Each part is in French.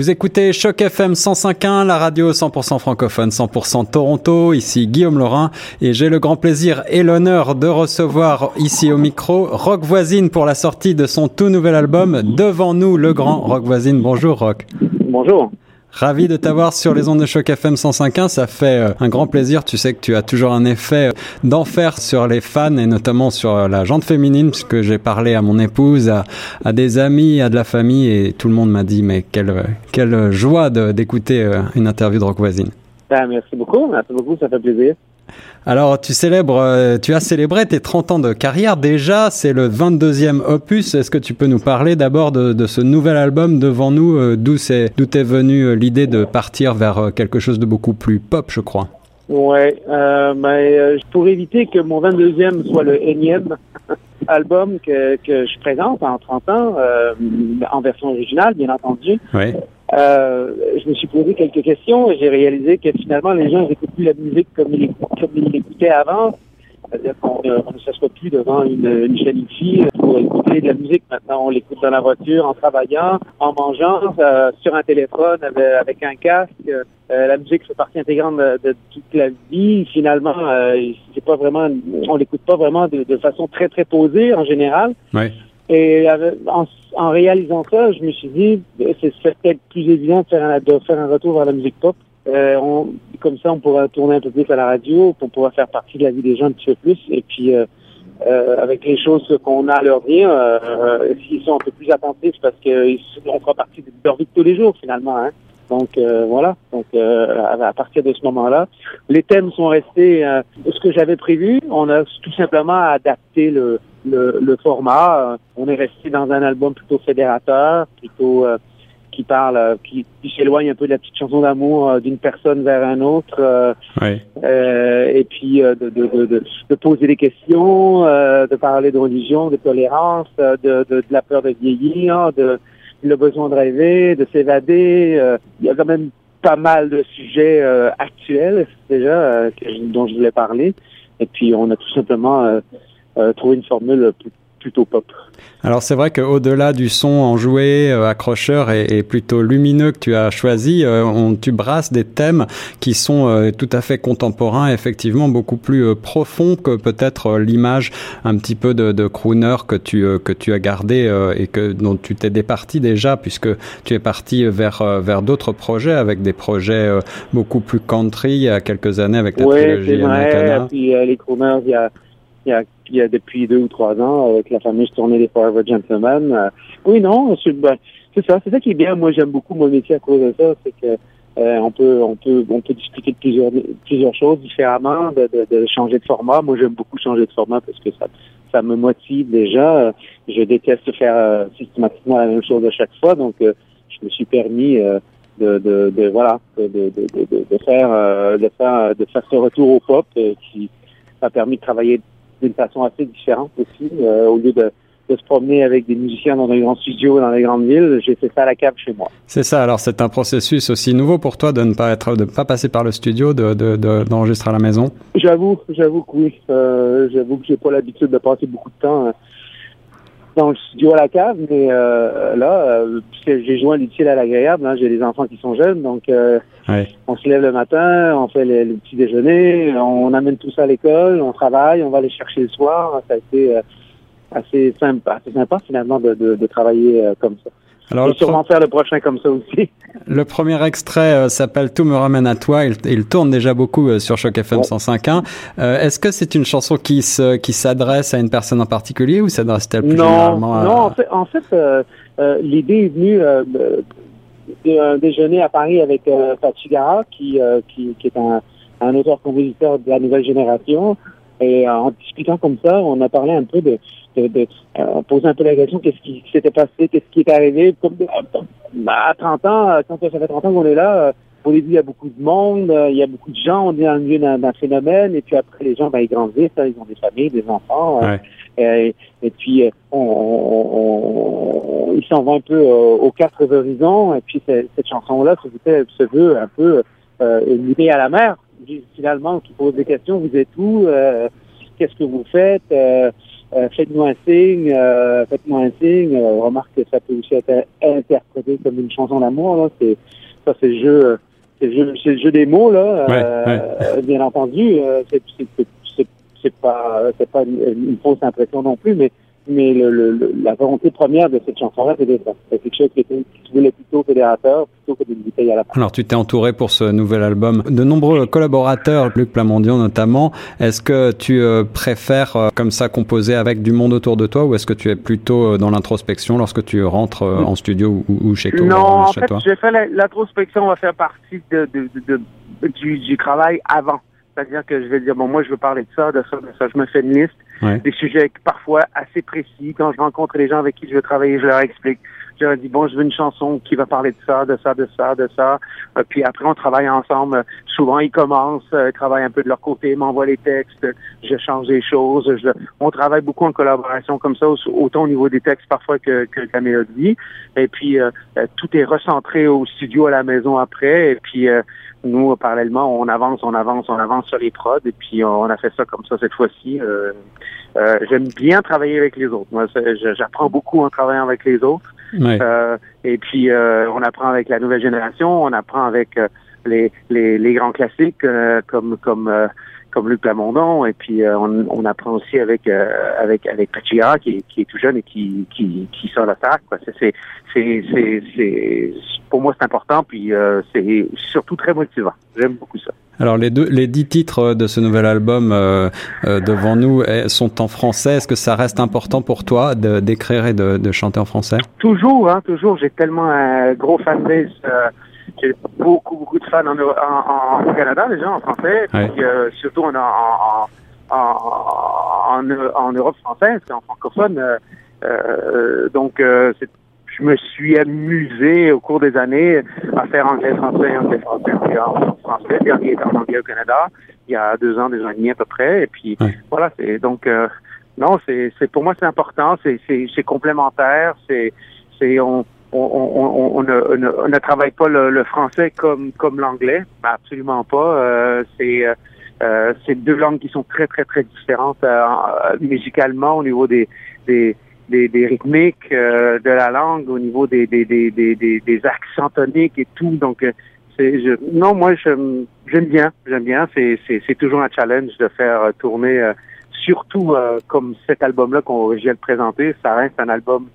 Vous écoutez Choc FM 105.1, la radio 100% francophone, 100% Toronto. Ici Guillaume Laurin et j'ai le grand plaisir et l'honneur de recevoir ici au micro Rock Voisine pour la sortie de son tout nouvel album Devant nous le grand Rock Voisine. Bonjour Rock. Bonjour. Ravi de t'avoir sur les ondes de choc FM 105.1. Ça fait euh, un grand plaisir. Tu sais que tu as toujours un effet euh, d'enfer sur les fans et notamment sur euh, la jante féminine puisque j'ai parlé à mon épouse, à, des amis, à de la famille et tout le monde m'a dit mais quelle, quelle joie d'écouter une interview de Rock Voisine. Ben, merci beaucoup. Merci beaucoup. Ça fait plaisir. Alors, tu célèbres, euh, tu as célébré tes 30 ans de carrière déjà. C'est le 22e opus. Est-ce que tu peux nous parler d'abord de, ce nouvel album devant nous, euh, d'où c'est, d'où est venue euh, l'idée de partir vers quelque chose de beaucoup plus pop, je crois? Ouais, mais pour éviter que mon 22e soit le énième album que, que je présente en 30 ans, en version originale, bien entendu. Ouais. Euh, je me suis posé quelques questions et j'ai réalisé que finalement les gens n'écoutent plus la musique comme ils, l'écoutaient avant. C'est-à-dire qu'on ne s'assoit plus devant une, une chaîne ici pour écouter de la musique. Maintenant, on l'écoute dans la voiture, en travaillant, en mangeant, euh, sur un téléphone, avec, un casque. Euh, la musique fait partie intégrante de, toute la vie. Finalement, c'est pas vraiment, on l'écoute pas vraiment de, de, façon très très posée en général. Ouais. Et en, en, réalisant ça, je me suis dit, c'est peut-être plus évident de faire, un, de faire un retour vers la musique pop. Euh, on, comme ça, on pourra tourner un peu plus à la radio, on pourra faire partie de la vie des gens un petit peu plus. Et puis, euh, euh, avec les choses qu'on a à leur dire, euh, s'ils sont un peu plus attentifs, parce qu'on fera partie de leur vie de tous les jours, finalement. Hein. Donc euh, voilà. Donc euh, à, partir de ce moment-là, les thèmes sont restés euh, ce que j'avais prévu. On a tout simplement adapté le, le, format. On est resté dans un album plutôt fédérateur, plutôt qui parle, qui, s'éloigne un peu de la petite chanson d'amour d'une personne vers un autre. et puis de, de, de, de, poser des questions, de parler de religion, de tolérance, de, de, la peur de vieillir, de le besoin de rêver, de s'évader. Euh, il y a quand même pas mal de sujets euh, actuels déjà euh, dont je voulais parler. Et puis on a tout simplement trouvé une formule plutôt pop. Alors c'est vrai qu'au-delà du son enjoué, euh, accrocheur et, plutôt lumineux que tu as choisi, euh, on, tu brasses des thèmes qui sont euh, tout à fait contemporains, effectivement beaucoup plus profonds que peut-être l'image un petit peu de, de, crooner que tu que tu as gardé et que dont tu t'es départi déjà puisque tu es parti vers vers d'autres projets avec des projets beaucoup plus country il y a quelques années avec ouais, trilogie vrai, Puis les crooners, il y a il y a, il y a depuis deux ou trois ans avec la fameuse tournée des Forever Gentlemen. Euh, oui, non, ben, c'est ça. C'est ça qui est bien. Moi, j'aime beaucoup mon métier à cause de ça. C'est que euh, on peut on peut on peut discuter de plusieurs plusieurs choses différemment, de, de, de changer de format. Moi, j'aime beaucoup changer de format parce que ça ça me motive déjà. Je déteste faire euh, systématiquement la même chose à chaque fois, donc je me suis permis de, de, de, voilà de, de, faire de faire de faire ce retour au pop qui m'a permis de travailler d'une façon assez différente aussi. Euh, au lieu de, de, se promener avec des musiciens dans des grands studios, dans les grandes villes, j'ai fait ça à la cave chez moi. C'est ça. Alors c'est un processus aussi nouveau pour toi de ne pas être, de pas passer par le studio, de d'enregistrer de, à la maison? J'avoue, j'avoue que oui. Euh, j'avoue que j'ai pas l'habitude de passer beaucoup de temps. Dans le studio à la cave, mais euh, là, euh, j'ai joint l'utile à l'agréable. Hein, j'ai des enfants qui sont jeunes, donc euh, on se lève le matin, on fait le, petit déjeuner, on amène tout ça à l'école, on travaille, on va les chercher le soir. Ça a été euh, assez sympa, assez sympa finalement de, de, de travailler euh, comme ça. Alors, Et sûrement faire le prochain comme ça aussi. Le premier extrait euh, s'appelle Tout me ramène à toi. Il, il tourne déjà beaucoup euh, sur Choc FM 105.1. Euh, Est-ce que c'est une chanson qui se, qui s'adresse à une personne en particulier ou s'adresse-t-elle plus non, généralement à... Non, en fait, en fait l'idée est venue d'un déjeuner à Paris avec euh, Gara, qui, qui, qui, est un, un auteur-compositeur de la nouvelle génération. Et en discutant comme ça, on a parlé un peu de, de, de euh, poser un peu la question qu'est-ce qui s'était passé, qu'est-ce qui est arrivé. Comme, bah, à 30 ans, euh, quand ça fait 30 ans qu'on est là, euh, au début, il y a beaucoup de monde, il y a beaucoup de gens, on est dans le milieu d'un phénomène, et puis après, les gens, ben, ils grandissent, hein, ils ont des familles, des enfants, et, et, puis on, on, ils s'en vont un peu aux quatre horizons, et puis cette chanson-là se veut un peu euh, liée à la mer, finalement, qui pose des questions, vous êtes où, qu'est-ce que vous faites, faites-nous un signe, faites-nous un signe. remarque que ça peut aussi être interprété comme une chanson d'amour. Là. C'est, ça, c'est le jeu, c'est le jeu, c'est le jeu des mots là. Bien entendu, c'est, c'est, c'est, c'est pas, c'est pas une, fausse impression non plus, mais mais le, la volonté première de cette chanson-là, c'était ça. C'est quelque chose qui, était, qui voulait plutôt fédérateur, plutôt que d'une bouteille à la fin. Alors, tu t'es entouré pour ce nouvel album de nombreux collaborateurs, Luc Plamondion notamment. Est-ce que tu euh, préfères euh, comme ça composer avec du monde autour de toi ou est-ce que tu es plutôt euh, dans l'introspection lorsque tu rentres en studio ou, chez toi Non, en fait, j'ai fait l'introspection va faire partie de, de, de, du, du travail avant. C'est-à-dire que je vais dire, bon, moi, je veux parler de ça, de ça, de ça. Je me fais une liste des sujets parfois assez précis. Quand je rencontre les gens avec qui je veux travailler, je leur explique. Leur dis, bon, je veux une chanson qui va parler de ça, de ça, de ça, de ça. Euh, puis après, on travaille ensemble. Souvent, ils commencent, euh, ils travaillent un peu de leur côté, m'envoient les textes, je change des choses. on travaille beaucoup en collaboration comme ça, autant au niveau des textes parfois que, que, la mélodie. Et puis, euh, tout est recentré au studio à la maison après. Et puis, nous, parallèlement, on avance, on avance, on avance sur les prods, et puis on a fait ça comme ça cette fois-ci. Euh, euh, J'aime bien travailler avec les autres. Moi, j'apprends beaucoup en travaillant avec les autres. Euh, et puis, euh, on apprend avec la nouvelle génération, on apprend avec euh, les, les, les, grands classiques comme comme comme Luc Lamondon, et puis on, on, apprend aussi avec avec avec Pachia qui, qui est tout jeune et qui qui, qui sort la Quoi. C'est c'est c'est pour moi, c'est important, puis euh, c'est surtout très motivant. J'aime beaucoup ça. Alors les deux, les dix titres de ce nouvel album euh, euh, devant nous sont en français. Est-ce que ça reste important pour toi d'écrire et de, de, chanter en français? Toujours, hein, toujours. J'ai tellement un gros fanbase. j'ai beaucoup, beaucoup de fans en, en, en, Canada déjà en français, puis surtout en, en, en, en, Europe française, en francophone. donc c'est je me suis amusé au cours des années à faire anglais-français, anglais-français, anglais-français, puis en anglais au Canada, il y a deux ans, deux ans et demi à peu près. Et puis voilà, c'est donc euh, non, c'est c'est pour moi c'est important, c'est c'est c'est complémentaire, c'est c'est on on, on, on, ne, on, ne, travaille pas le, français comme comme l'anglais, absolument pas. Euh, c'est euh, c'est deux langues qui sont très très très différentes euh, musicalement au niveau des des des, des rythmiques euh, de la langue, au niveau des, des, des, des, des accents toniques et tout. Donc, euh, je, non, moi, j'aime bien, j'aime bien. C'est, c'est, c'est toujours un challenge de faire tourner, euh, surtout comme cet album-là qu'on vient de présenter. Ça reste un album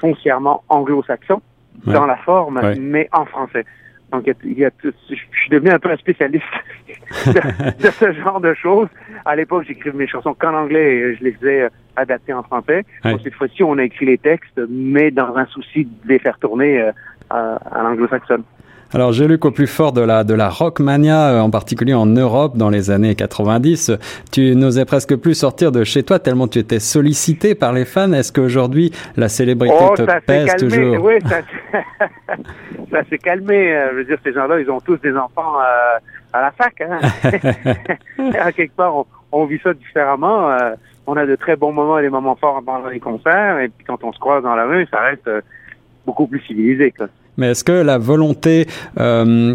foncièrement anglo-saxon dans la forme, mais en français. Donc, il y a, je suis devenu un peu un spécialiste de, ce genre de choses. À l'époque, j'écrivais mes chansons qu'en anglais et je les faisais adapter en français. cette fois-ci, on a écrit les textes, mais dans un souci de les faire tourner euh, à, à l'anglo-saxonne. Alors j'ai lu qu'au plus fort de la de la rockmania, euh, en particulier en Europe dans les années 90, tu n'osais presque plus sortir de chez toi tellement tu étais sollicité par les fans. Est-ce qu'aujourd'hui la célébrité oh, te pèse toujours Oui, ça, ça s'est calmé. Euh, je veux dire, ces gens-là, ils ont tous des enfants à la fac. Hein? à quelque part, on, on, vit ça différemment on a de très bons moments et des moments forts pendant les concerts, et puis quand on se croise dans la rue, ça reste euh, beaucoup plus civilisé. Quoi. Mais est-ce que la volonté, euh,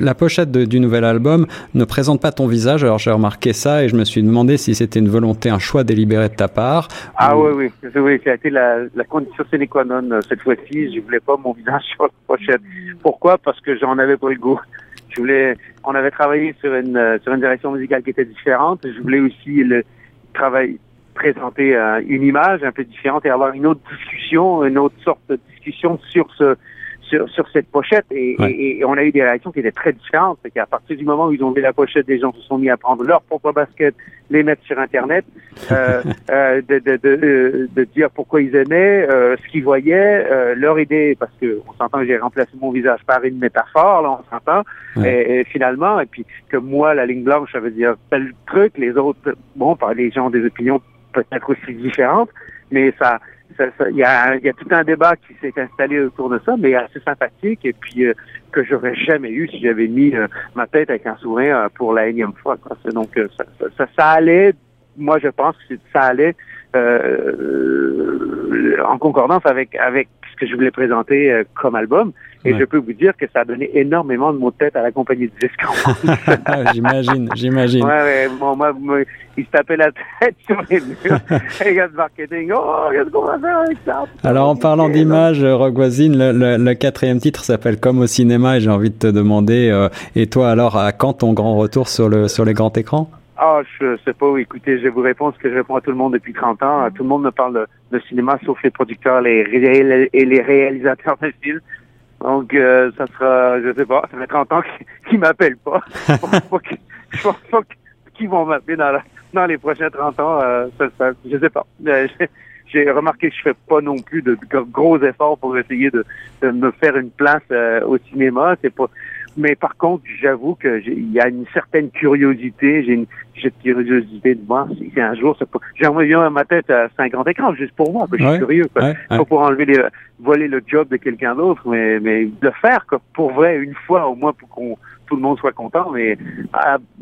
la pochette du nouvel album ne présente pas ton visage? Alors j'ai remarqué ça et je me suis demandé si c'était une volonté, un choix délibéré de ta part. Ah oui, oui, oui, ça a été la, la condition sine qua non euh, cette fois-ci. Je voulais pas mon visage sur la pochette. Pourquoi? Parce que j'en avais pas le goût. Je voulais, on avait travaillé sur une sur une direction musicale qui était différente. Je voulais aussi le travail, présenter euh, une image un peu différente et avoir une autre discussion, une autre sorte de discussion sur ce sur, sur cette pochette et, et, on a eu des réactions qui étaient très différentes. C'est qu'à partir du moment où ils ont vu la pochette, des gens se sont mis à prendre leur propre basket, les mettre sur Internet, euh, euh, de, de, de, de, dire pourquoi ils aimaient, euh, ce qu'ils voyaient, euh, leur idée, parce que on s'entend que j'ai remplacé mon visage par une métaphore, là, on s'entend, et, finalement, et puis que moi, la ligne blanche, ça veut dire tel truc, les autres, bon, par les gens ont des opinions peut-être aussi différentes, mais ça il y a, y a, tout un débat qui s'est installé autour de ça, mais assez sympathique et puis euh, que j'aurais jamais eu si j'avais mis euh, ma tête avec un sourire euh, pour la énième fois. Quoi. Donc ça, ça, ça, allait, moi je pense que ça allait en concordance avec avec ce que je voulais présenter euh, comme album. Et je peux vous dire que ça a donné énormément de mots de tête à la compagnie de disques. j'imagine, j'imagine. Ouais, ouais. Bon, moi, ils se tapaient la tête sur les murs. les gars de marketing, oh, qu'est-ce qu'on va faire avec ça? Alors, en parlant d'image, Rock Voisine, le, le, quatrième titre s'appelle Comme au cinéma et j'ai envie de te demander, euh, et toi alors, à quand ton grand retour sur, le, sur les grands écrans? Ah, je sais pas. Écoutez, je vais vous répondre ce que je réponds à tout le monde depuis 30 ans. Tout le monde me parle de, cinéma, sauf les producteurs les et les réalisateurs de films. Donc, euh, ça sera, je sais pas, ça fait 30 ans qu'ils m'appellent pas. je pense pas qu'ils vont m'appeler dans, dans les prochains 30 ans. Euh, ça, ça, je sais pas. Euh, j'ai remarqué que je fais pas non plus de, gros efforts pour essayer de, de me faire une place au cinéma. C'est pas, mais par contre, j'avoue que il y a une certaine curiosité. J'ai une cette curiosité de voir si un jour ça peut. J'aimerais bien ma tête à 50 écrans juste pour moi. je suis curieux. Quoi. Pas pour enlever les, voler le job de quelqu'un d'autre, mais mais le faire quoi, pour vrai une fois au moins pour qu'on tout le monde soit content, mais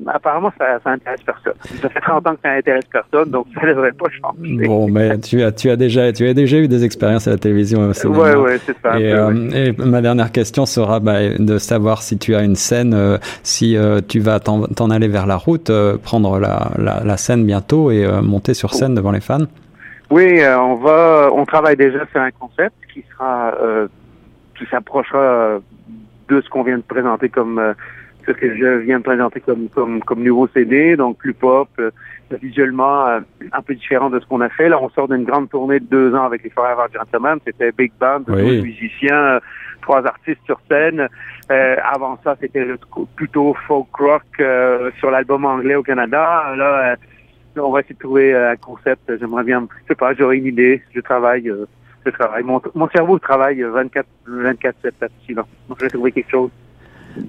apparemment, ça, ça intéresse personne. Ça fait 30 ans que ça intéresse personne, donc ça ne devrait pas changer. Bon, mais tu as, tu as déjà, tu as déjà eu des expériences à la télévision. Oui, ouais, c'est ça. Et, euh, et, ma dernière question sera bah, de savoir si tu as une scène, euh, si euh, tu vas t'en aller vers la route, prendre la, la, la, scène bientôt et monter sur scène devant les fans. Oui, on va, on travaille déjà sur un concept qui sera, qui s'approchera de ce qu'on vient de présenter comme ce que je viens de présenter comme, comme, comme nouveau CD, donc plus pop, euh, visuellement euh, un peu différent de ce qu'on a fait. Là, on sort d'une grande tournée de deux ans avec les Forever Gentlemen. C'était Big Band, oui. musiciens, euh, trois artistes sur scène. avant ça, c'était plutôt folk rock sur l'album anglais au Canada. Là, on va essayer de trouver un concept. J'aimerais bien, je sais pas, j'aurais une idée. Je travaille. je travaille. Mon, mon cerveau travaille 24 24 7 là-dessus. Je vais trouver quelque chose.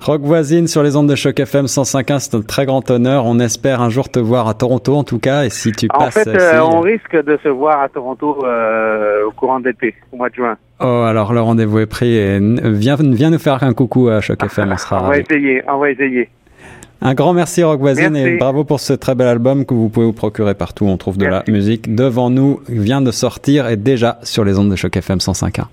Rock voisine sur les ondes de choc FM 105.1, c'est un très grand honneur. On espère un jour te voir à Toronto en tout cas. Et si tu passes. En fait, euh, on risque de se voir à Toronto euh, au courant de l'été, au mois de juin. Oh, alors le rendez-vous est pris. Et viens, viens nous faire un coucou à Choc FM, on sera On va essayer, on va essayer. Un grand merci Rock Voisine et bravo pour ce très bel album que vous pouvez vous procurer partout. On trouve de la musique devant nous, vient de sortir et déjà sur les ondes de Choc FM 105.1.